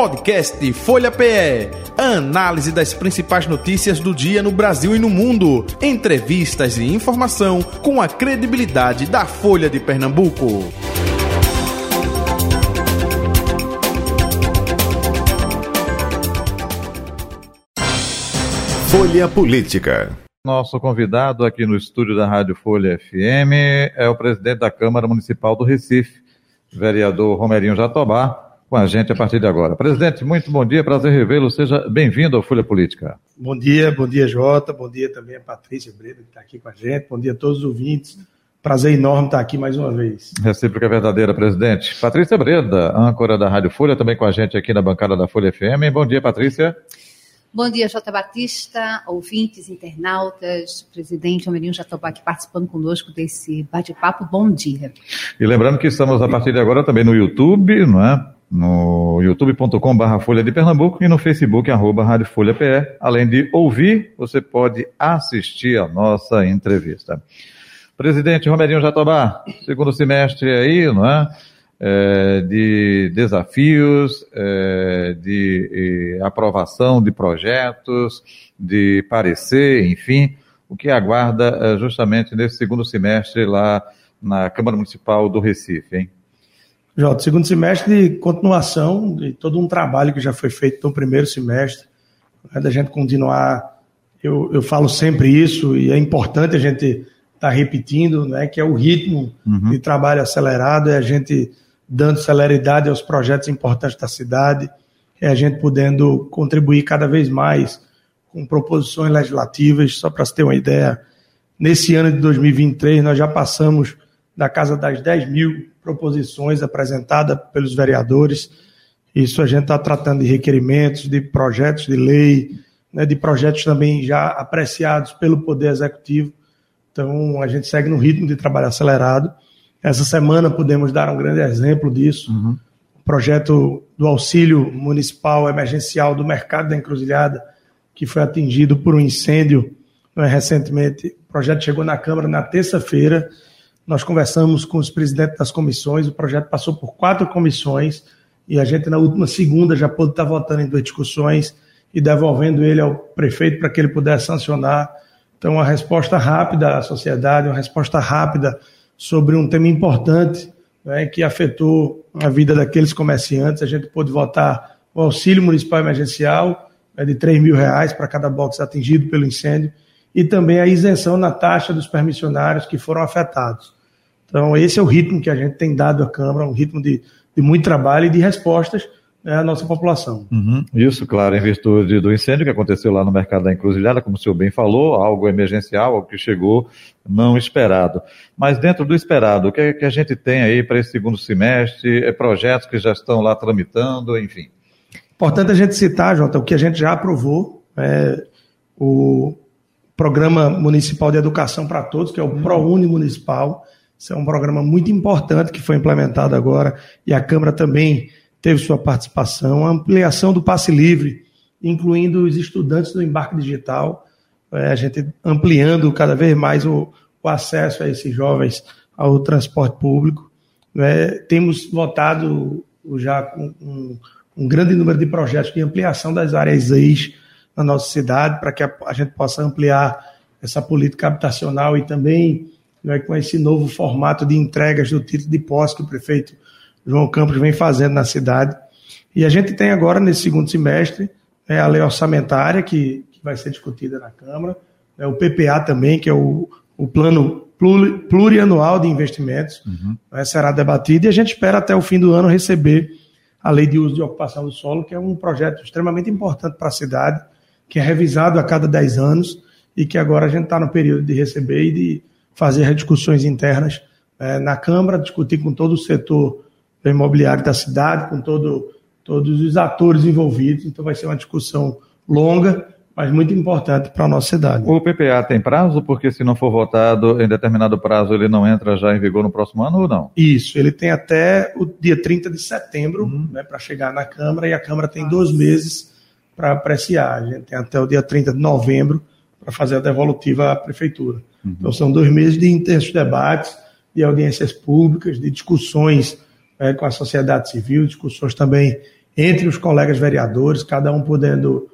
Podcast Folha PE. Análise das principais notícias do dia no Brasil e no mundo. Entrevistas e informação com a credibilidade da Folha de Pernambuco. Folha Política. Nosso convidado aqui no estúdio da Rádio Folha FM é o presidente da Câmara Municipal do Recife, vereador Romerinho Jatobá, com a gente a partir de agora. Presidente, muito bom dia, prazer revê-lo. Seja bem-vindo ao Folha Política. Bom dia, bom dia, Jota. Bom dia também a Patrícia Breda, que está aqui com a gente. Bom dia a todos os ouvintes. Prazer enorme estar aqui mais uma vez. Recíproca verdadeira, presidente. Patrícia Breda, âncora da Rádio Folha, também com a gente aqui na bancada da Folha FM. Bom dia, Patrícia. Bom dia, Jota Batista, ouvintes, internautas, presidente Almerinho Jatobá aqui participando conosco desse bate-papo. Bom dia. E lembrando que estamos a partir de agora também no YouTube, não é? No youtube.com.br Folha de Pernambuco e no Facebook, arroba Rádio Folha PE. Além de ouvir, você pode assistir a nossa entrevista. Presidente Romerinho Jatobá, segundo semestre aí, não é? é, de desafios, é, de aprovação de projetos, de parecer, enfim, o que aguarda é, justamente nesse segundo semestre lá na Câmara Municipal do Recife, hein? Jota, segundo semestre de continuação de todo um trabalho que já foi feito no primeiro semestre, né, da gente continuar, eu, eu falo sempre isso, e é importante a gente estar tá repetindo, né, que é o ritmo uhum. de trabalho acelerado, é a gente dando celeridade aos projetos importantes da cidade, é a gente podendo contribuir cada vez mais com proposições legislativas. Só para você ter uma ideia, nesse ano de 2023 nós já passamos da casa das 10 mil proposições apresentadas pelos vereadores. Isso a gente está tratando de requerimentos, de projetos de lei, né, de projetos também já apreciados pelo Poder Executivo. Então, a gente segue no ritmo de trabalho acelerado. Essa semana pudemos dar um grande exemplo disso. Uhum. O projeto do auxílio municipal emergencial do mercado da encruzilhada, que foi atingido por um incêndio é, recentemente. O projeto chegou na Câmara na terça-feira. Nós conversamos com os presidentes das comissões. O projeto passou por quatro comissões e a gente, na última segunda, já pôde estar votando em duas discussões e devolvendo ele ao prefeito para que ele pudesse sancionar. Então, uma resposta rápida à sociedade, uma resposta rápida sobre um tema importante né, que afetou a vida daqueles comerciantes. A gente pôde votar o auxílio municipal emergencial né, de 3 mil reais para cada box atingido pelo incêndio e também a isenção na taxa dos permissionários que foram afetados. Então, esse é o ritmo que a gente tem dado à Câmara, um ritmo de, de muito trabalho e de respostas né, à nossa população. Uhum. Isso, claro, em virtude do incêndio que aconteceu lá no mercado da Encruzilhada, como o senhor bem falou, algo emergencial, algo que chegou não esperado. Mas dentro do esperado, o que, é que a gente tem aí para esse segundo semestre? É projetos que já estão lá tramitando, enfim. Importante a gente citar, Jota, o que a gente já aprovou, é o Programa Municipal de Educação para Todos, que é o uhum. ProUni Municipal. Isso é um programa muito importante que foi implementado agora e a Câmara também teve sua participação, a ampliação do passe livre, incluindo os estudantes do embarque digital, é, a gente ampliando cada vez mais o, o acesso a esses jovens ao transporte público. É, temos votado já com um, um, grande número de projetos de ampliação das áreas EIS na nossa cidade, para que a, a, gente possa ampliar essa política habitacional e também né, com esse novo formato de entregas do título de posse que o prefeito João Campos vem fazendo na cidade. E a gente tem agora, nesse segundo semestre, é, a lei orçamentária, que, que vai ser discutida na Câmara, é, o PPA também, que é o, o plano plurianual de investimentos, uhum. né, será debatido e a gente espera até o fim do ano receber a lei de uso de ocupação do solo, que é um projeto extremamente importante para a cidade, que é revisado a cada 10 anos e que agora a gente está no período de receber e de fazer discussões internas é, na Câmara, discutir com todo o setor imobiliário da cidade, com todo, todos os atores envolvidos. Então vai ser uma discussão longa, mas muito importante para a nossa cidade. O PPA tem prazo? Porque se não for votado em determinado prazo, ele não entra já em vigor no próximo ano ou não? Isso, ele tem até o dia 30 de setembro uhum. né, para chegar na Câmara e a Câmara tem dois meses para apreciar. A gente tem até o dia 30 de novembro para fazer a devolutiva à Prefeitura. Uhum. Então são dois meses de intensos debates, de audiências públicas, de discussões é, com a sociedade civil, discussões também entre os colegas vereadores, cada um podendo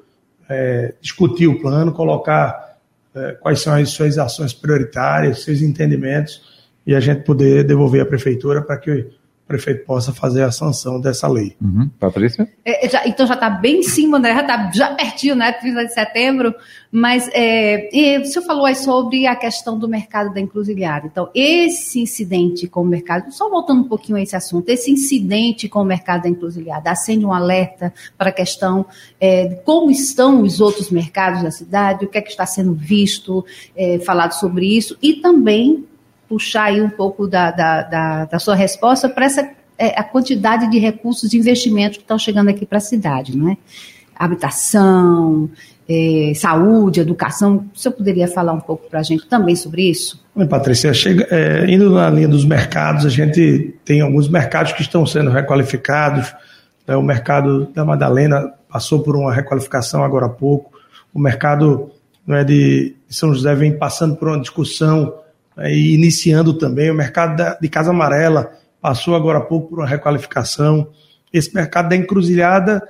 é, discutir o plano, colocar é, quais são as suas ações prioritárias, seus entendimentos, e a gente poder devolver à prefeitura para que o prefeito possa fazer a sanção dessa lei. Uhum. Patrícia? É, já, então já está bem em cima, né? já está já pertinho, né? 30 de setembro. Mas é, o senhor falou aí sobre a questão do mercado da encruzilhada. Então, esse incidente com o mercado, só voltando um pouquinho a esse assunto, esse incidente com o mercado da encruzilhada acende um alerta para a questão é, de como estão os outros mercados da cidade, o que é que está sendo visto, é, falado sobre isso, e também puxar aí um pouco da, da, da, da sua resposta para essa é, a quantidade de recursos de investimento que estão chegando aqui para a cidade, não é? Habitação, é, saúde, educação. O senhor poderia falar um pouco para a gente também sobre isso? Oi, Patrícia, chega, é, indo na linha dos mercados, a gente tem alguns mercados que estão sendo requalificados. Né? O mercado da Madalena passou por uma requalificação agora há pouco. O mercado não é, de São José vem passando por uma discussão e iniciando também. O mercado de Casa Amarela passou agora há pouco por uma requalificação. Esse mercado da encruzilhada,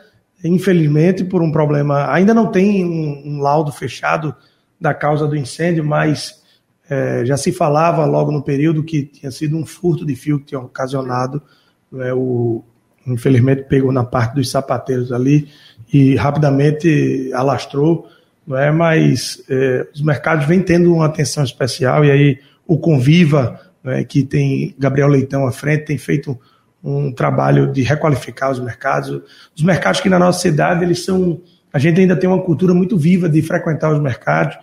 infelizmente, por um problema, ainda não tem um, um laudo fechado da causa do incêndio, mas é, já se falava logo no período que tinha sido um furto de fio que tinha ocasionado. Né, o, infelizmente pegou na parte dos sapateiros ali e rapidamente alastrou, não é? mas é, os mercados vêm tendo uma atenção especial e aí o Conviva, né, que tem Gabriel Leitão à frente, tem feito um trabalho de requalificar os mercados. Os mercados que na nossa cidade, eles são. A gente ainda tem uma cultura muito viva de frequentar os mercados.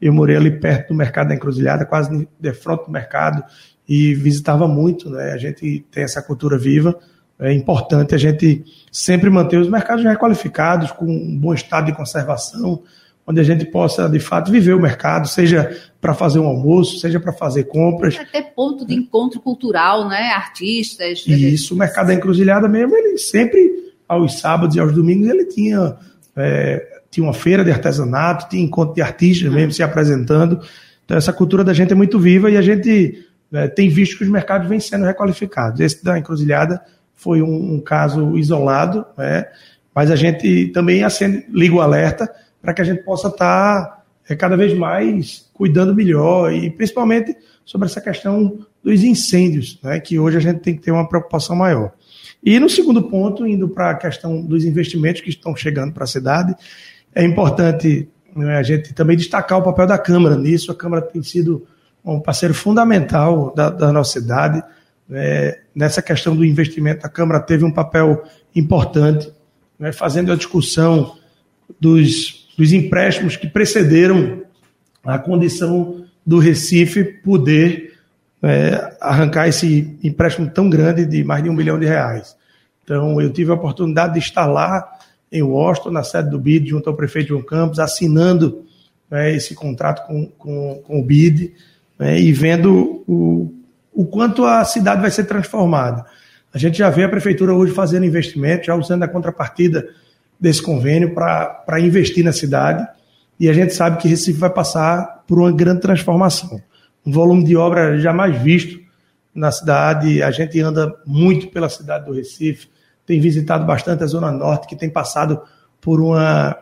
Eu morei ali perto do mercado da Encruzilhada, quase de frente do mercado, e visitava muito. Né? A gente tem essa cultura viva. É importante a gente sempre manter os mercados requalificados, com um bom estado de conservação, onde a gente possa, de fato, viver o mercado, seja para fazer um almoço, seja para fazer compras. Até ponto de encontro cultural, né? Artistas. E isso, o mercado da encruzilhada mesmo, ele sempre, aos sábados e aos domingos, ele tinha, é, tinha uma feira de artesanato, tinha encontro de artistas mesmo uhum. se apresentando. Então, essa cultura da gente é muito viva e a gente é, tem visto que os mercados vêm sendo requalificados. Esse da encruzilhada foi um, um caso isolado, né? mas a gente também acende, liga o alerta para que a gente possa estar tá, é, cada vez mais cuidando melhor e principalmente sobre essa questão dos incêndios, né, que hoje a gente tem que ter uma preocupação maior. E no segundo ponto, indo para a questão dos investimentos que estão chegando para a cidade, é importante né, a gente também destacar o papel da Câmara nisso. A Câmara tem sido um parceiro fundamental da, da nossa cidade. Né, nessa questão do investimento, a Câmara teve um papel importante, né, fazendo a discussão dos dos empréstimos que precederam a condição do Recife poder é, arrancar esse empréstimo tão grande de mais de um milhão de reais. Então, eu tive a oportunidade de estar lá em Washington, na sede do BID, junto ao prefeito João Campos, assinando né, esse contrato com, com, com o BID né, e vendo o, o quanto a cidade vai ser transformada. A gente já vê a prefeitura hoje fazendo investimento, já usando a contrapartida desse convênio para investir na cidade. E a gente sabe que Recife vai passar por uma grande transformação. Um volume de obra jamais visto na cidade. A gente anda muito pela cidade do Recife, tem visitado bastante a Zona Norte, que tem passado por uma,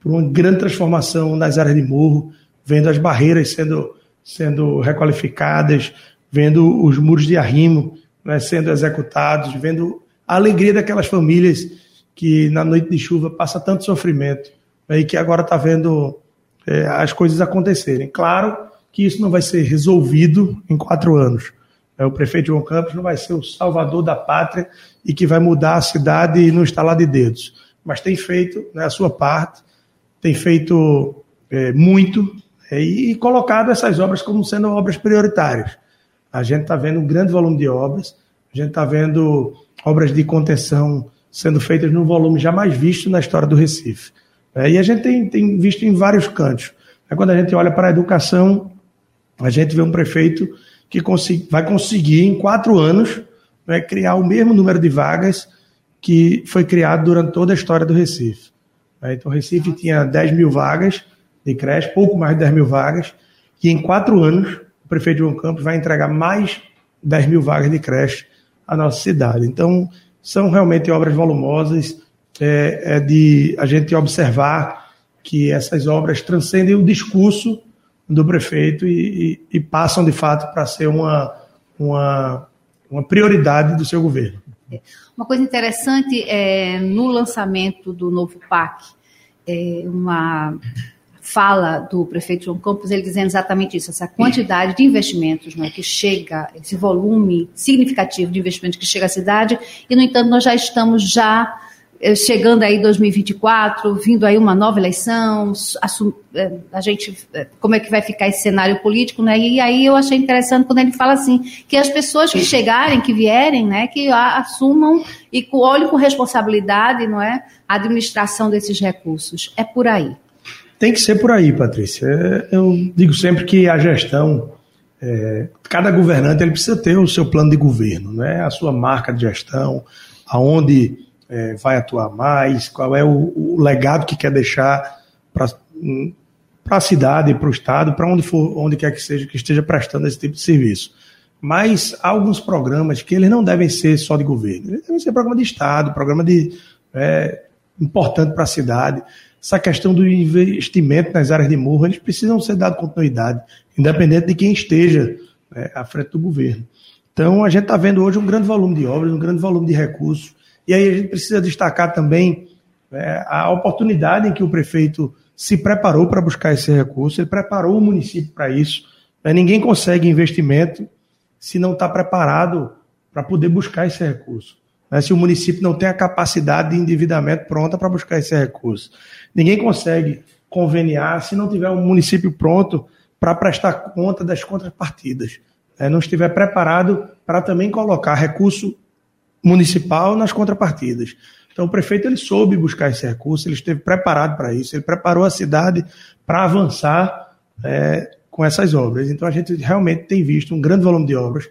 por uma grande transformação nas áreas de morro, vendo as barreiras sendo, sendo requalificadas, vendo os muros de arrimo né, sendo executados, vendo a alegria daquelas famílias que na noite de chuva passa tanto sofrimento né, e que agora está vendo é, as coisas acontecerem. Claro que isso não vai ser resolvido em quatro anos. É, o prefeito João Campos não vai ser o salvador da pátria e que vai mudar a cidade e não instalar de dedos. Mas tem feito né, a sua parte, tem feito é, muito é, e colocado essas obras como sendo obras prioritárias. A gente está vendo um grande volume de obras, a gente está vendo obras de contenção sendo feitas num volume jamais visto na história do Recife. É, e a gente tem, tem visto em vários cantos. É, quando a gente olha para a educação, a gente vê um prefeito que vai conseguir, em quatro anos, né, criar o mesmo número de vagas que foi criado durante toda a história do Recife. É, então, o Recife tinha 10 mil vagas de creche, pouco mais de 10 mil vagas, e em quatro anos, o prefeito João Campos vai entregar mais 10 mil vagas de creche à nossa cidade. Então, são realmente obras volumosas é, é de a gente observar que essas obras transcendem o discurso do prefeito e, e, e passam de fato para ser uma, uma, uma prioridade do seu governo. Uma coisa interessante é no lançamento do novo PAC, é uma fala do prefeito João Campos, ele dizendo exatamente isso, essa quantidade de investimentos né, que chega, esse volume significativo de investimentos que chega à cidade, e no entanto nós já estamos já eh, chegando aí 2024, vindo aí uma nova eleição, eh, a gente, eh, como é que vai ficar esse cenário político, né? E aí eu achei interessante quando ele fala assim, que as pessoas que chegarem, que vierem, né, que assumam e olhem com responsabilidade, não é, a administração desses recursos. É por aí. Tem que ser por aí, Patrícia. É, eu digo sempre que a gestão, é, cada governante ele precisa ter o seu plano de governo, né? a sua marca de gestão, aonde é, vai atuar mais, qual é o, o legado que quer deixar para a cidade, para o Estado, para onde, for, onde quer que seja que esteja prestando esse tipo de serviço. Mas há alguns programas que eles não devem ser só de governo, eles devem ser programa de Estado, programa de é, importante para a cidade. Essa questão do investimento nas áreas de morro, eles precisam ser dados continuidade, independente de quem esteja né, à frente do governo. Então, a gente está vendo hoje um grande volume de obras, um grande volume de recursos, e aí a gente precisa destacar também é, a oportunidade em que o prefeito se preparou para buscar esse recurso, ele preparou o município para isso. Né? Ninguém consegue investimento se não está preparado para poder buscar esse recurso. Né? Se o município não tem a capacidade de endividamento pronta para buscar esse recurso. Ninguém consegue conveniar se não tiver um município pronto para prestar conta das contrapartidas. Né? Não estiver preparado para também colocar recurso municipal nas contrapartidas. Então o prefeito ele soube buscar esse recurso, ele esteve preparado para isso, ele preparou a cidade para avançar é, com essas obras. Então a gente realmente tem visto um grande volume de obras.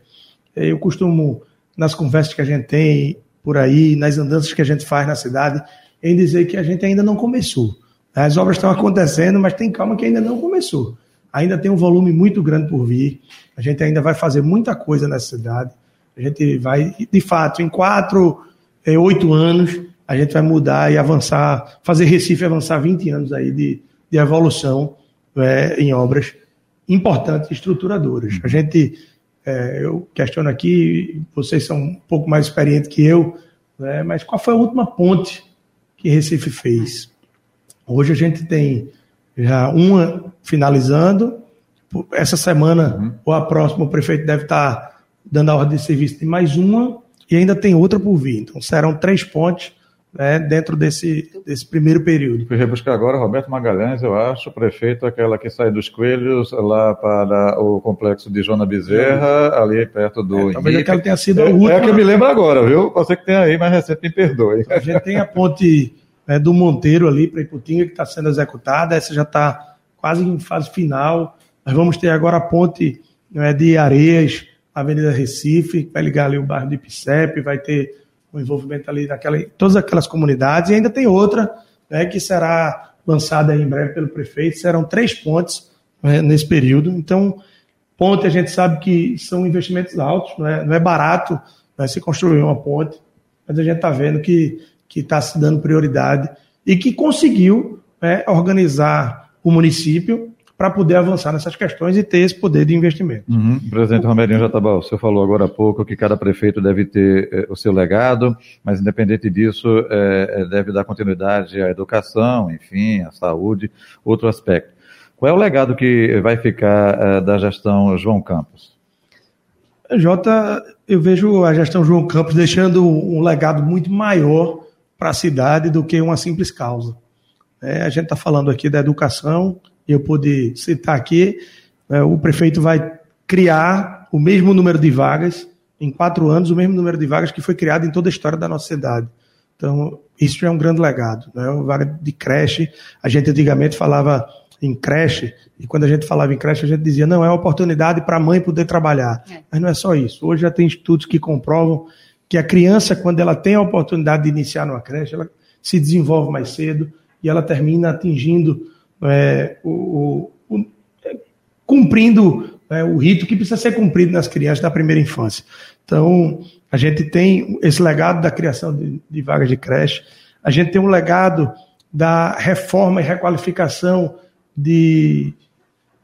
Eu costumo, nas conversas que a gente tem por aí, nas andanças que a gente faz na cidade, em dizer que a gente ainda não começou. As obras estão acontecendo, mas tem calma que ainda não começou. Ainda tem um volume muito grande por vir. A gente ainda vai fazer muita coisa nessa cidade. A gente vai, de fato, em quatro, é, oito anos, a gente vai mudar e avançar, fazer Recife avançar 20 anos aí de, de evolução é, em obras importantes, estruturadoras. A gente, é, eu questiono aqui, vocês são um pouco mais experientes que eu, né, mas qual foi a última ponte que Recife fez? Hoje a gente tem já uma finalizando, essa semana uhum. ou a próxima o prefeito deve estar dando a ordem de serviço de mais uma e ainda tem outra por vir. Então serão três pontes né, dentro desse, desse primeiro período. Fui rebuscar agora Roberto Magalhães, eu acho, prefeito, aquela que sai dos Coelhos lá para o complexo de Jona Bezerra, é. ali perto do. É, talvez aquela tenha sido a última. É, é que eu me lembro agora, viu? Você que tem aí mais recente, me perdoe. A gente tem a ponte né, do Monteiro ali para Iputinga que está sendo executada, essa já está quase em fase final. Nós vamos ter agora a ponte né, de Areias Avenida Recife, que vai ligar ali o bairro de Ipicep, vai ter o envolvimento ali daquela, todas aquelas comunidades, e ainda tem outra né, que será lançada em breve pelo prefeito. Serão três pontes né, nesse período. Então, ponte a gente sabe que são investimentos altos, não é, não é barato né, se construir uma ponte, mas a gente está vendo que está se dando prioridade e que conseguiu né, organizar o município para poder avançar nessas questões e ter esse poder de investimento. Uhum. Presidente Romerinho Jatabal, você falou agora há pouco que cada prefeito deve ter eh, o seu legado, mas independente disso, eh, deve dar continuidade à educação, enfim, à saúde, outro aspecto. Qual é o legado que vai ficar eh, da gestão João Campos? Jota, eu vejo a gestão João Campos deixando um legado muito maior para a cidade do que uma simples causa. É, a gente está falando aqui da educação, eu pude citar aqui, é, o prefeito vai criar o mesmo número de vagas, em quatro anos, o mesmo número de vagas que foi criado em toda a história da nossa cidade. Então, isso é um grande legado. Né? Uma vaga de creche, a gente antigamente falava em creche, e quando a gente falava em creche, a gente dizia, não, é uma oportunidade para a mãe poder trabalhar. É. Mas não é só isso. Hoje já tem estudos que comprovam que a criança, quando ela tem a oportunidade de iniciar numa creche, ela se desenvolve mais cedo e ela termina atingindo é, o, o, cumprindo é, o rito que precisa ser cumprido nas crianças da primeira infância. Então, a gente tem esse legado da criação de, de vagas de creche, A gente tem um legado da reforma e requalificação de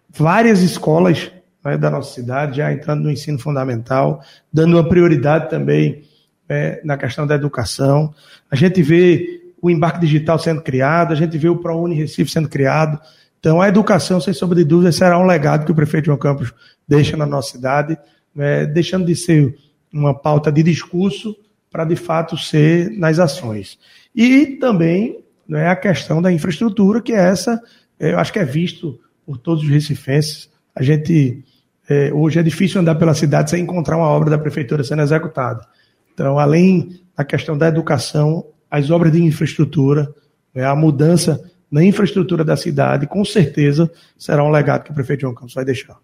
várias escolas né, da nossa cidade, já entrando no ensino fundamental, dando uma prioridade também é, na questão da educação. A gente vê o embarque digital sendo criado, a gente vê o ProUni Recife sendo criado. Então, a educação, sem sombra de dúvida, será um legado que o prefeito João Campos deixa na nossa cidade, é, deixando de ser uma pauta de discurso para, de fato, ser nas ações. E também né, a questão da infraestrutura, que é essa, é, eu acho que é visto por todos os recifenses. A gente, é, hoje é difícil andar pela cidade sem encontrar uma obra da prefeitura sendo executada. Então, além da questão da educação, as obras de infraestrutura, né, a mudança na infraestrutura da cidade, com certeza será um legado que o prefeito João Campos vai deixar.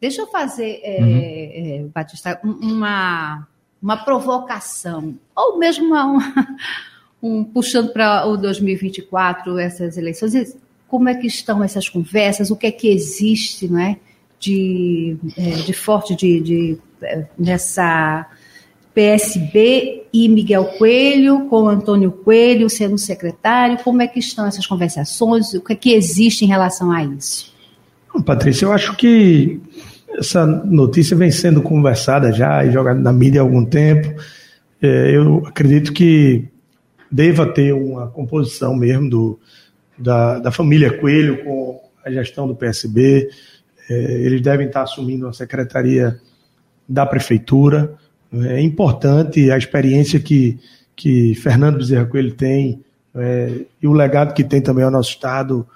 Deixa eu fazer, é, uhum. é, Batista, uma, uma provocação, ou mesmo uma, um, puxando para o 2024, essas eleições, como é que estão essas conversas, o que é que existe não é, de, é, de forte de, de, é, nessa PSB e Miguel Coelho, com Antônio Coelho sendo secretário, como é que estão essas conversações, o que é que existe em relação a isso? Patrícia, eu acho que essa notícia vem sendo conversada já e jogada na mídia há algum tempo. É, eu acredito que deva ter uma composição mesmo do, da, da família Coelho com a gestão do PSB. É, eles devem estar assumindo a secretaria da prefeitura. É importante a experiência que, que Fernando Bezerra Coelho tem é, e o legado que tem também ao nosso Estado,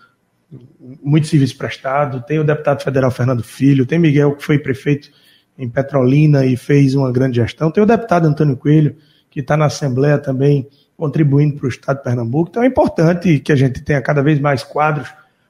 muito serviço prestado. Tem o deputado federal Fernando Filho, tem Miguel, que foi prefeito em Petrolina e fez uma grande gestão. Tem o deputado Antônio Coelho, que está na Assembleia também contribuindo para o Estado de Pernambuco. Então é importante que a gente tenha cada vez mais quadros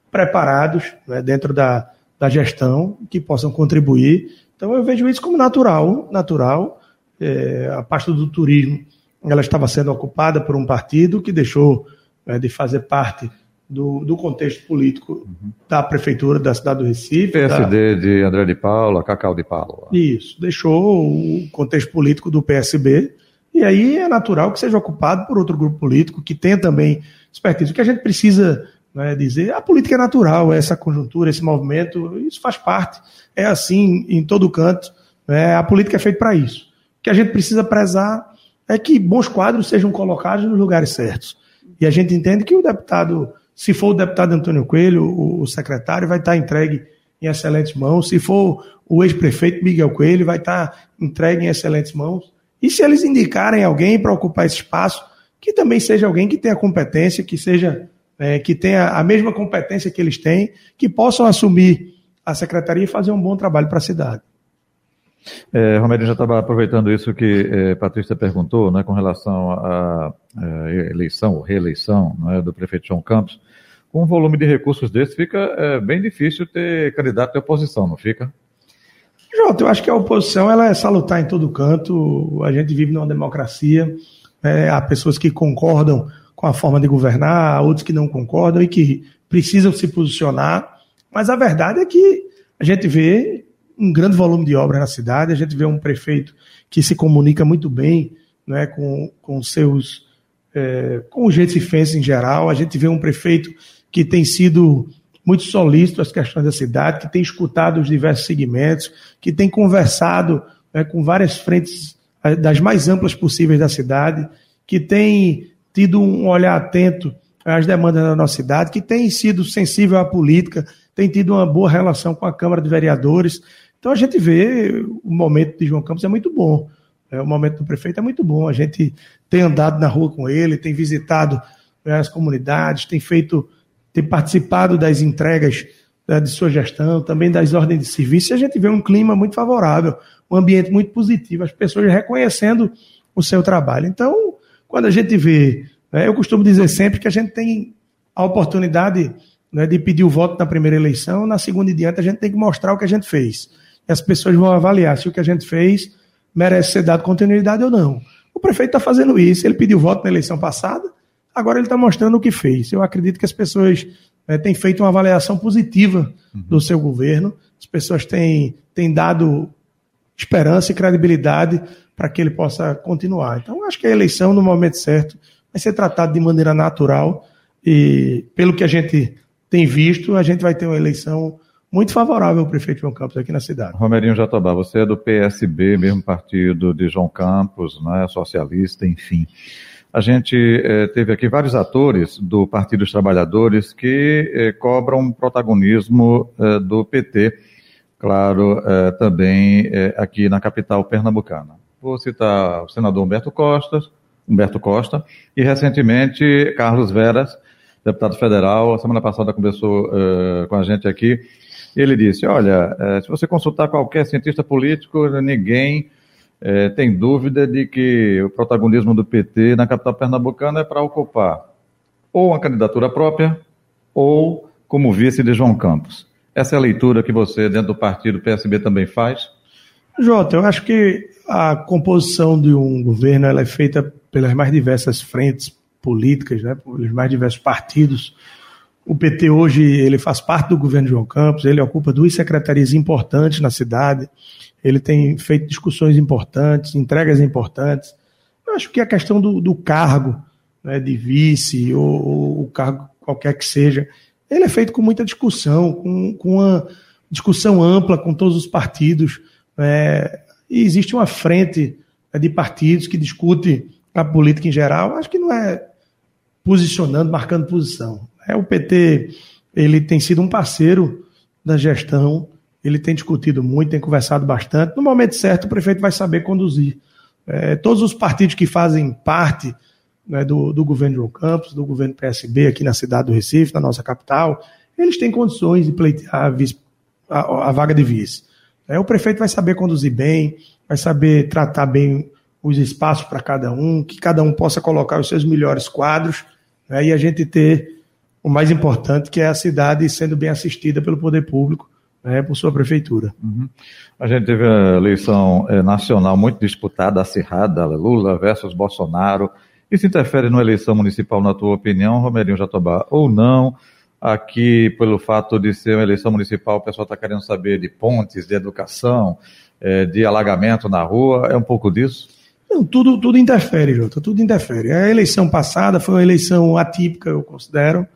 preparados né, dentro da, da gestão que possam contribuir. Então eu vejo isso como natural, natural é, a pasta do turismo ela estava sendo ocupada por um partido que deixou é, de fazer parte do, do contexto político uhum. da prefeitura da cidade do Recife. PSD da... de André de Paula, Cacau de Paula. Isso, deixou o contexto político do PSB, e aí é natural que seja ocupado por outro grupo político que tenha também expertise. O que a gente precisa né, dizer, a política é natural, essa conjuntura, esse movimento, isso faz parte, é assim em todo canto, né, a política é feita para isso que a gente precisa prezar é que bons quadros sejam colocados nos lugares certos. E a gente entende que o deputado, se for o deputado Antônio Coelho, o, o secretário, vai estar entregue em excelentes mãos. Se for o ex-prefeito Miguel Coelho, vai estar entregue em excelentes mãos. E se eles indicarem alguém para ocupar esse espaço, que também seja alguém que tenha competência, que seja é, que tenha a mesma competência que eles têm, que possam assumir a secretaria e fazer um bom trabalho para a cidade. É, Romero já estava aproveitando isso que é, Patrícia perguntou, né, com relação à é, eleição ou reeleição né, do prefeito João Campos. Com um volume de recursos desse, fica é, bem difícil ter candidato de oposição, não fica? Jota, eu acho que a oposição ela é salutar em todo canto. A gente vive numa democracia. É, há pessoas que concordam com a forma de governar, há outros que não concordam e que precisam se posicionar. Mas a verdade é que a gente vê um grande volume de obra na cidade. A gente vê um prefeito que se comunica muito bem né, com, com seus é, com os recifenses em geral. A gente vê um prefeito que tem sido muito solícito às questões da cidade, que tem escutado os diversos segmentos, que tem conversado né, com várias frentes é, das mais amplas possíveis da cidade, que tem tido um olhar atento às demandas da nossa cidade, que tem sido sensível à política, tem tido uma boa relação com a Câmara de Vereadores. Então a gente vê o momento de João Campos é muito bom. É, o momento do prefeito é muito bom. A gente tem andado na rua com ele, tem visitado né, as comunidades, tem feito, tem participado das entregas né, de sua gestão, também das ordens de serviço, e a gente vê um clima muito favorável, um ambiente muito positivo, as pessoas reconhecendo o seu trabalho. Então, quando a gente vê, eu costumo dizer sempre que a gente tem a oportunidade né, de pedir o voto na primeira eleição, na segunda e diante a gente tem que mostrar o que a gente fez e as pessoas vão avaliar se o que a gente fez merece ser dado continuidade ou não. O prefeito está fazendo isso, ele pediu voto na eleição passada, agora ele está mostrando o que fez. Eu acredito que as pessoas né, têm feito uma avaliação positiva uhum. do seu governo, as pessoas têm, têm dado esperança e credibilidade para que ele possa continuar. Então, acho que a eleição, no momento certo, vai ser tratado de maneira natural e, pelo que a gente tem visto, a gente vai ter uma eleição muito favorável ao prefeito João Campos aqui na cidade. Romerinho Jatobá, você é do PSB, mesmo partido de João Campos, né, socialista, enfim. A gente eh, teve aqui vários atores do Partido dos Trabalhadores que eh, cobram protagonismo eh, do PT, claro, também aqui na capital pernambucana. Vou citar o senador Humberto Costa, Humberto Costa e recentemente Carlos Veras, deputado federal, a semana passada conversou com a gente aqui, e ele disse, olha, se você consultar qualquer cientista político, ninguém é, tem dúvida de que o protagonismo do PT na capital pernambucana é para ocupar ou uma candidatura própria ou como vice de João Campos. Essa é a leitura que você, dentro do partido PSB, também faz? Jota, eu acho que a composição de um governo ela é feita pelas mais diversas frentes políticas, né, pelos mais diversos partidos. O PT hoje ele faz parte do governo João Campos, ele ocupa duas secretarias importantes na cidade, ele tem feito discussões importantes, entregas importantes. Eu acho que a questão do, do cargo, né, de vice ou, o cargo qualquer que seja, ele é feito com muita discussão, com, com uma discussão ampla com todos os partidos. É, e existe uma frente né, de partidos que discute a política em geral. Acho que não é posicionando, marcando posição. É, o PT ele tem sido um parceiro da gestão ele tem discutido muito, tem conversado bastante. No momento certo, o prefeito vai saber conduzir. É, todos os partidos que fazem parte né, do, do governo João Campos, do governo PSB aqui na cidade do Recife, na nossa capital, eles têm condições de pleitear a, vice, a, a vaga de vice. É, o prefeito vai saber conduzir bem, vai saber tratar bem os espaços para cada um, que cada um possa colocar os seus melhores quadros né, e a gente ter o mais importante, que é a cidade sendo bem assistida pelo poder público né, por sua prefeitura. Uhum. A gente teve a eleição é, nacional muito disputada, acirrada, Lula versus Bolsonaro. Isso interfere na eleição municipal, na tua opinião, Romerinho Jatobá, ou não? Aqui, pelo fato de ser uma eleição municipal, o pessoal está querendo saber de pontes, de educação, é, de alagamento na rua, é um pouco disso? Não, tudo, tudo interfere, Jota, tudo interfere. A eleição passada foi uma eleição atípica, eu considero.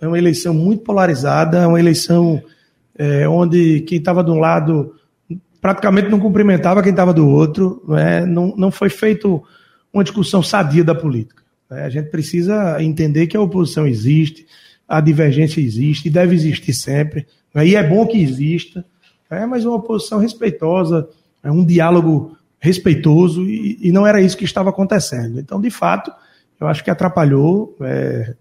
É uma eleição muito polarizada, é uma eleição é, onde quem estava de um lado praticamente não cumprimentava quem estava do outro, não, é? não, não foi feito uma discussão sadia da política. Né? A gente precisa entender que a oposição existe, a divergência existe e deve existir sempre, né? e é bom que exista, é, mas uma oposição respeitosa, é um diálogo respeitoso, e, e, não era isso que estava acontecendo. Então, de fato, eu acho que atrapalhou, é,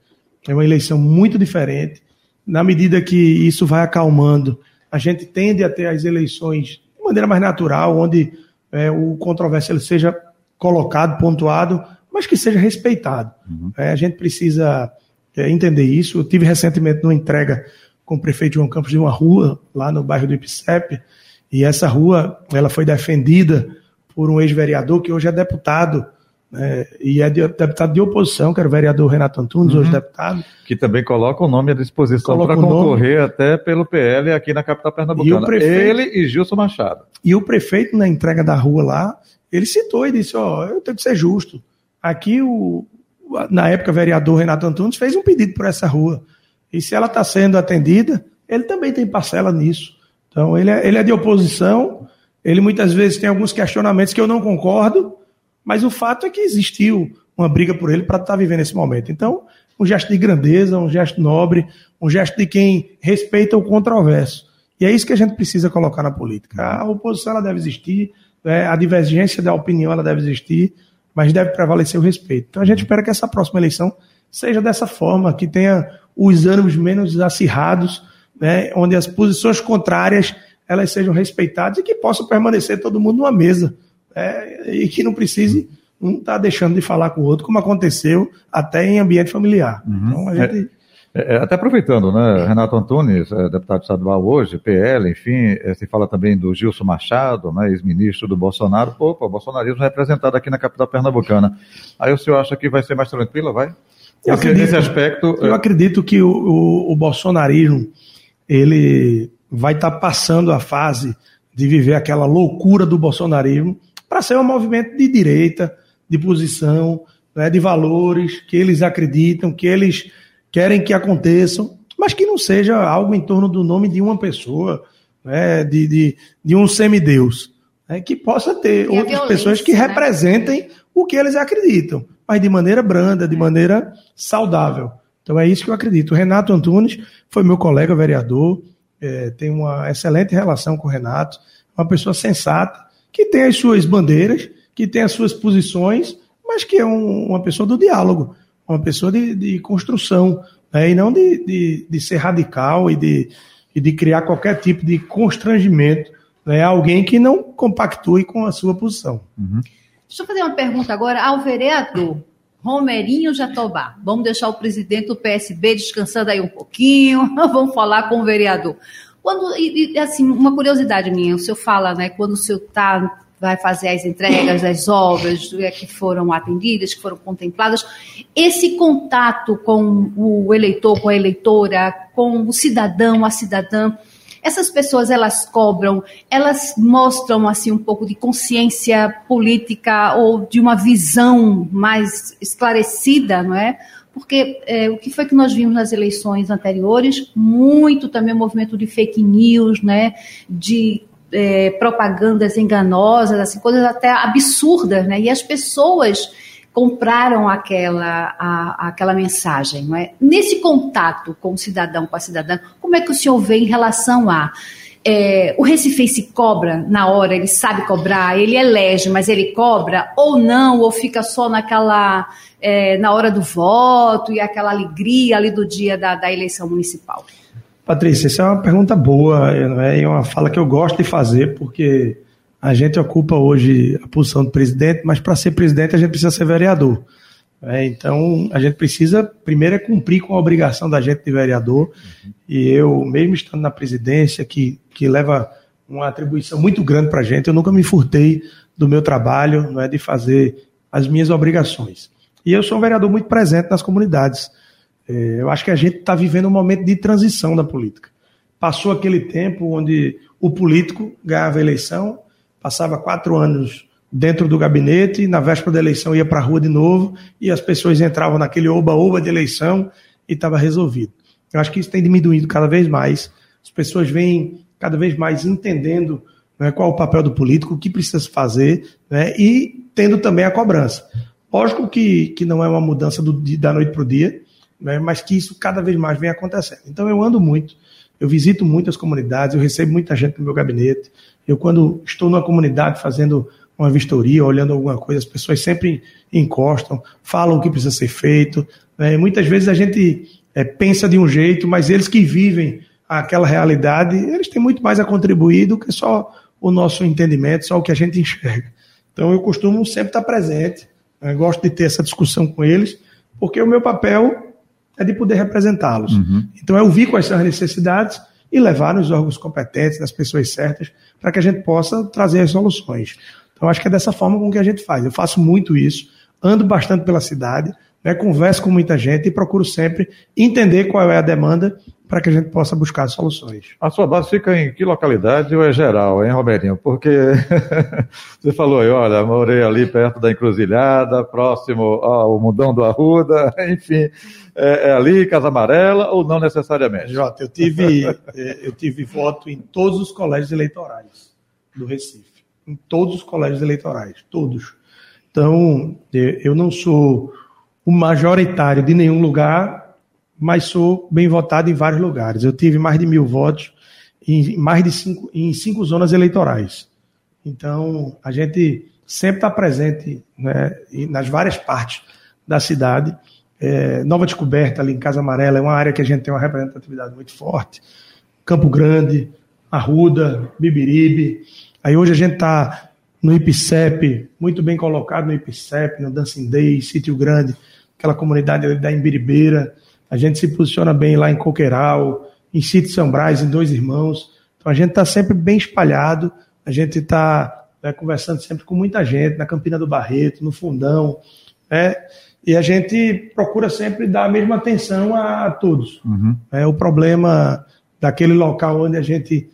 é uma eleição muito diferente, na medida que isso vai acalmando, a gente tende a ter as eleições de maneira mais natural, onde é, o controvérsia seja colocado, pontuado, mas que seja respeitado. Uhum. É, a gente precisa é, entender isso. Eu tive recentemente uma entrega com o prefeito João Campos de uma rua lá no bairro do Ipicep, e essa rua ela foi defendida por um ex-vereador que hoje é deputado né, e é de, deputado de oposição, que era o vereador Renato Antunes, uhum. hoje deputado. Que também coloca o nome à disposição para concorrer nome. até pelo PL aqui na capital pernambucana. Prefeito, ele e Gilson Machado. E o prefeito, na entrega da rua lá, ele citou e disse: Ó, oh, eu tenho que ser justo. Aqui, o, na época, vereador Renato Antunes fez um pedido por essa rua. E se ela está sendo atendida, ele também tem parcela nisso. Então, ele é, ele é de oposição, ele muitas vezes tem alguns questionamentos que eu não concordo mas o fato é que existiu uma briga por ele para estar tá vivendo esse momento. Então, um gesto de grandeza, um gesto nobre, um gesto de quem respeita o controverso. E é isso que a gente precisa colocar na política. A oposição ela deve existir, né? a divergência da opinião ela deve existir, mas deve prevalecer o respeito. Então a gente espera que essa próxima eleição seja dessa forma, que tenha os ânimos menos acirrados, né? onde as posições contrárias elas sejam respeitadas e que possa permanecer todo mundo numa mesa é, e que não precise um estar tá deixando de falar com o outro, como aconteceu até em ambiente familiar. Uhum. Então, a gente... É, é, até aproveitando, né, Renato Antunes, é, deputado estadual hoje, PL, enfim, é, se fala também do Gilson Machado, né, ex-ministro do Bolsonaro, opa, o bolsonarismo representado aqui na capital pernambucana. Aí o senhor acha que vai ser mais tranquilo, vai? Eu acredito, nesse aspecto... Eu acredito que o, o, o bolsonarismo, ele vai estar tá passando a fase de viver aquela loucura do bolsonarismo, para ser um movimento de direita, de posição, né, de valores que eles acreditam, que eles querem que aconteçam, mas que não seja algo em torno do nome de uma pessoa, né, de, de, de um semideus. Né, que possa ter e outras pessoas que né? representem o que eles acreditam, mas de maneira branda, de maneira saudável. Então é isso que eu acredito. O Renato Antunes foi meu colega vereador, é, tem uma excelente relação com o Renato, uma pessoa sensata, que tem as suas bandeiras, que tem as suas posições, mas que é um, uma pessoa do diálogo, uma pessoa de, de construção, né, e não de, de, de, ser radical e de, e de criar qualquer tipo de constrangimento né, alguém que não compactue com a sua posição. Uhum. Deixa eu fazer uma pergunta agora ao vereador Romerinho Jatobá. Vamos deixar o presidente do PSB descansando aí um pouquinho, vamos falar com o vereador. Quando, e, assim, uma curiosidade minha, o senhor fala, né, quando o senhor tá, vai fazer as entregas das obras é, que foram atendidas, que foram contempladas, esse contato com o eleitor, com a eleitora, com o cidadão, a cidadã, essas pessoas elas cobram, elas mostram assim um pouco de consciência política ou de uma visão mais esclarecida, não é? porque é, o que foi que nós vimos nas eleições anteriores? Muito também o movimento de fake news, né, de é, propagandas enganosas, assim, coisas até absurdas, né, e as pessoas compraram aquela, a, aquela mensagem. Não é? Nesse contato com o cidadão, com a cidadã, como é que o senhor vê em relação a é, o se cobra na hora, ele sabe cobrar, ele elege, mas ele cobra ou não, ou fica só naquela é, na hora do voto e aquela alegria ali do dia da, da eleição municipal? Patrícia, essa é uma pergunta boa, é uma fala que eu gosto de fazer, porque a gente ocupa hoje a posição de presidente, mas para ser presidente a gente precisa ser vereador. É, então, a gente precisa, primeiro, é cumprir com a obrigação da gente de vereador. Uhum. E eu, mesmo estando na presidência, que, que leva uma atribuição muito grande para a gente, eu nunca me furtei do meu trabalho, não é, de fazer as minhas obrigações. E eu sou um vereador muito presente nas comunidades. É, eu acho que a gente está vivendo um momento de transição da política. Passou aquele tempo onde o político ganhava a eleição, passava quatro anos dentro do gabinete, na véspera da eleição ia para a rua de novo e as pessoas entravam naquele oba-oba de eleição e estava resolvido. Eu acho que isso tem diminuído cada vez mais. As pessoas vêm cada vez mais entendendo né, qual é o papel do político, o que precisa fazer né, e tendo também a cobrança. Lógico que, que não é uma mudança do, da noite para o dia, né, mas que isso cada vez mais vem acontecendo. Então eu ando muito, eu visito muitas comunidades, eu recebo muita gente no meu gabinete. Eu, quando estou numa comunidade fazendo uma vistoria, olhando alguma coisa, as pessoas sempre encostam, falam o que precisa ser feito. Né? Muitas vezes a gente é, pensa de um jeito, mas eles que vivem aquela realidade, eles têm muito mais a contribuir do que só o nosso entendimento, só o que a gente enxerga. Então eu costumo sempre estar presente, né? gosto de ter essa discussão com eles, porque o meu papel é de poder representá-los. Uhum. Então é ouvir quais são as necessidades e levar nos órgãos competentes, nas pessoas certas, para que a gente possa trazer as soluções. Então, acho que é dessa forma com que a gente faz. Eu faço muito isso, ando bastante pela cidade, né, converso com muita gente e procuro sempre entender qual é a demanda para que a gente possa buscar soluções. A sua base fica em que localidade ou é geral, hein, Robertinho? Porque você falou aí, olha, morei ali perto da encruzilhada, próximo ao Mundão do Arruda, enfim, é, é ali, Casa Amarela ou não necessariamente? Jota, eu tive, é, eu tive voto em todos os colégios eleitorais do Recife em todos os colégios eleitorais, todos. Então, eu não sou o majoritário de nenhum lugar, mas sou bem votado em vários lugares. Eu tive mais de mil votos em mais de cinco, em cinco zonas eleitorais. Então, a gente sempre está presente né, nas várias partes da cidade. É, Nova Descoberta, ali em Casa Amarela, é uma área que a gente tem uma representatividade muito forte. Campo Grande, Arruda, Bibiribe. Aí hoje a gente está no IPCEP, muito bem colocado no IPCEP, no Dancing Day, Sítio Grande, aquela comunidade ali da Imbiribeira. A gente se posiciona bem lá em Coqueiral, em Sítio São Brás, em Dois Irmãos. Então a gente está sempre bem espalhado, a gente está né, conversando sempre com muita gente, na Campina do Barreto, no Fundão, né? E a gente procura sempre dar a mesma atenção a, todos. Uhum. É, o problema daquele local onde a gente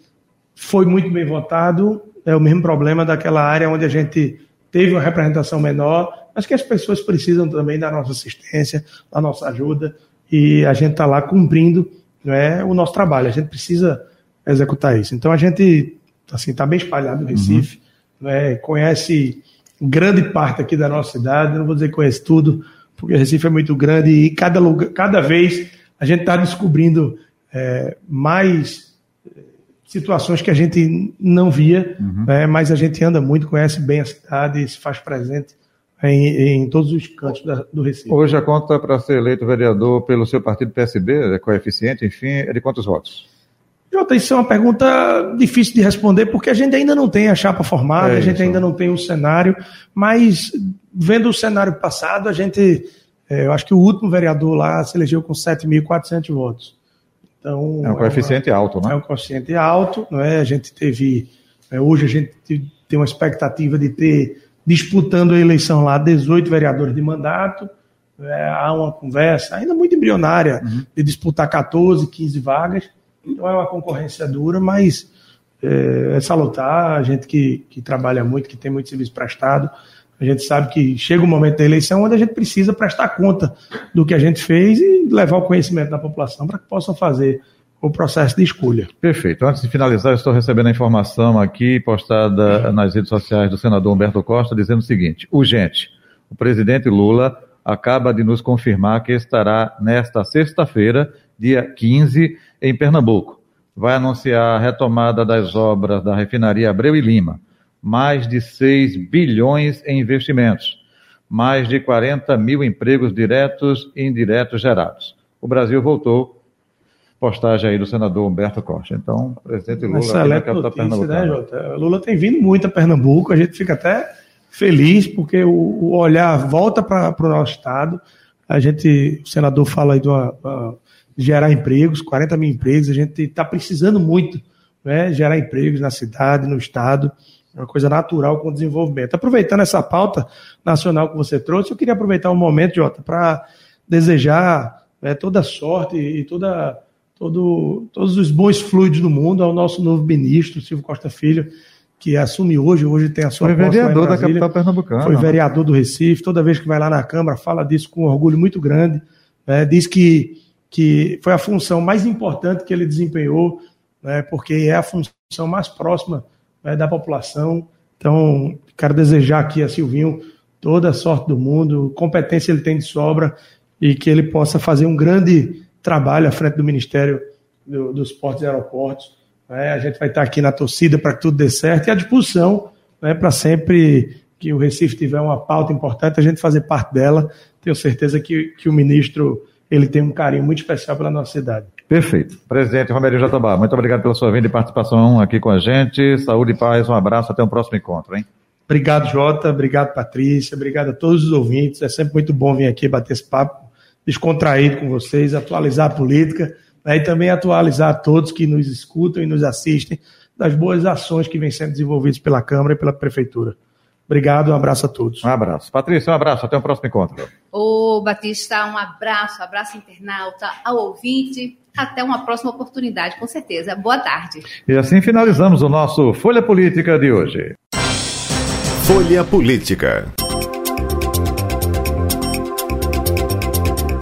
foi muito bem votado, é o mesmo problema daquela área onde a gente teve uma representação menor, mas que as pessoas precisam também da nossa assistência, da nossa ajuda, e a gente está lá cumprindo né, o nosso trabalho. A gente precisa executar isso. Então a gente assim está bem espalhado no Recife, uhum. né, conhece grande parte aqui da nossa cidade, não vou dizer que conhece tudo, porque o Recife é muito grande e cada, lugar, cada vez a gente está descobrindo é, mais situações que a gente não via, uhum. né, mas a gente anda muito, conhece bem a cidade se faz presente em, em todos os cantos da, do Recife. Hoje a conta para ser eleito vereador pelo seu partido PSB, é coeficiente, enfim, é de quantos votos? Jota, isso é uma pergunta difícil de responder, porque a gente ainda não tem a chapa formada, é a gente ainda não tem o cenário, mas vendo o cenário passado, a gente, é, eu acho que o último vereador lá se elegeu com 7.400 votos. Então, é um coeficiente é uma, alto, né? É um coeficiente alto, não é? A gente teve, é, hoje a gente tem uma expectativa de ter, disputando a eleição lá, 18 vereadores de mandato, é, há uma conversa, ainda muito embrionária, uhum. de disputar 14, 15 vagas, então é uma concorrência dura, mas é, é salutar, a gente que, que trabalha muito, que tem muito serviço prestado, a gente sabe que chega o momento da eleição onde a gente precisa prestar conta do que a gente fez e levar o conhecimento da população para que possam fazer o processo de escolha. Perfeito. Antes de finalizar, eu estou recebendo a informação aqui postada nas redes sociais do senador Humberto Costa dizendo o seguinte: urgente. O presidente Lula acaba de nos confirmar que estará nesta sexta-feira, dia 15, em Pernambuco. Vai anunciar a retomada das obras da refinaria Abreu e Lima. Mais de 6 bilhões em investimentos. Mais de 40 mil empregos diretos e indiretos gerados. O Brasil voltou. Postagem aí do senador Humberto Costa. Então, presidente Lula Excelente aqui na capital Né, Jota? Lula tem vindo muito a Pernambuco, a gente fica até feliz porque o, o olhar volta para o nosso estado. A gente, o senador fala aí de uma, uma gerar empregos, 40 mil empregos, a gente está precisando muito né, gerar empregos na cidade, no estado, é uma coisa natural com o desenvolvimento. Aproveitando essa pauta nacional que você trouxe, eu queria aproveitar um momento, Jota, para desejar né, toda sorte e toda, todo, todos os bons fluidos do mundo ao nosso novo ministro, Silvio Costa Filho, que assume hoje, hoje tem a sua Foi vereador da capital pernambucana. Foi vereador do Recife, toda vez que vai lá na Câmara fala disso com um orgulho muito grande, né, diz que que foi a função mais importante que ele desempenhou, né, porque é a função mais próxima né, da população. Então, quero desejar aqui a Silvinho toda a sorte do mundo, competência ele tem de sobra e que ele possa fazer um grande trabalho à frente do Ministério do, dos Portos e Aeroportos. Né. A gente vai estar aqui na torcida para que tudo dê certo e à disposição né, para sempre que o Recife tiver uma pauta importante, a gente fazer parte dela. Tenho certeza que, que o ministro ele tem um carinho muito especial pela nossa cidade. Perfeito. Presidente Romero Jatobá, muito obrigado pela sua vinda e participação aqui com a gente. Saúde e paz, um abraço, até o um próximo encontro, hein? Obrigado, Jota. Obrigado, Patrícia. Obrigado a todos os ouvintes. É sempre muito bom vir aqui bater esse papo descontraído com vocês, atualizar a política né, e também atualizar a todos que nos escutam e nos assistem das boas ações que vêm sendo desenvolvidas pela Câmara e pela Prefeitura. Obrigado, um abraço a todos. Um abraço. Patrícia, um abraço, até o próximo encontro. Ô, Batista, um abraço, abraço internauta, ao ouvinte. Até uma próxima oportunidade, com certeza. Boa tarde. E assim finalizamos o nosso Folha Política de hoje. Folha Política.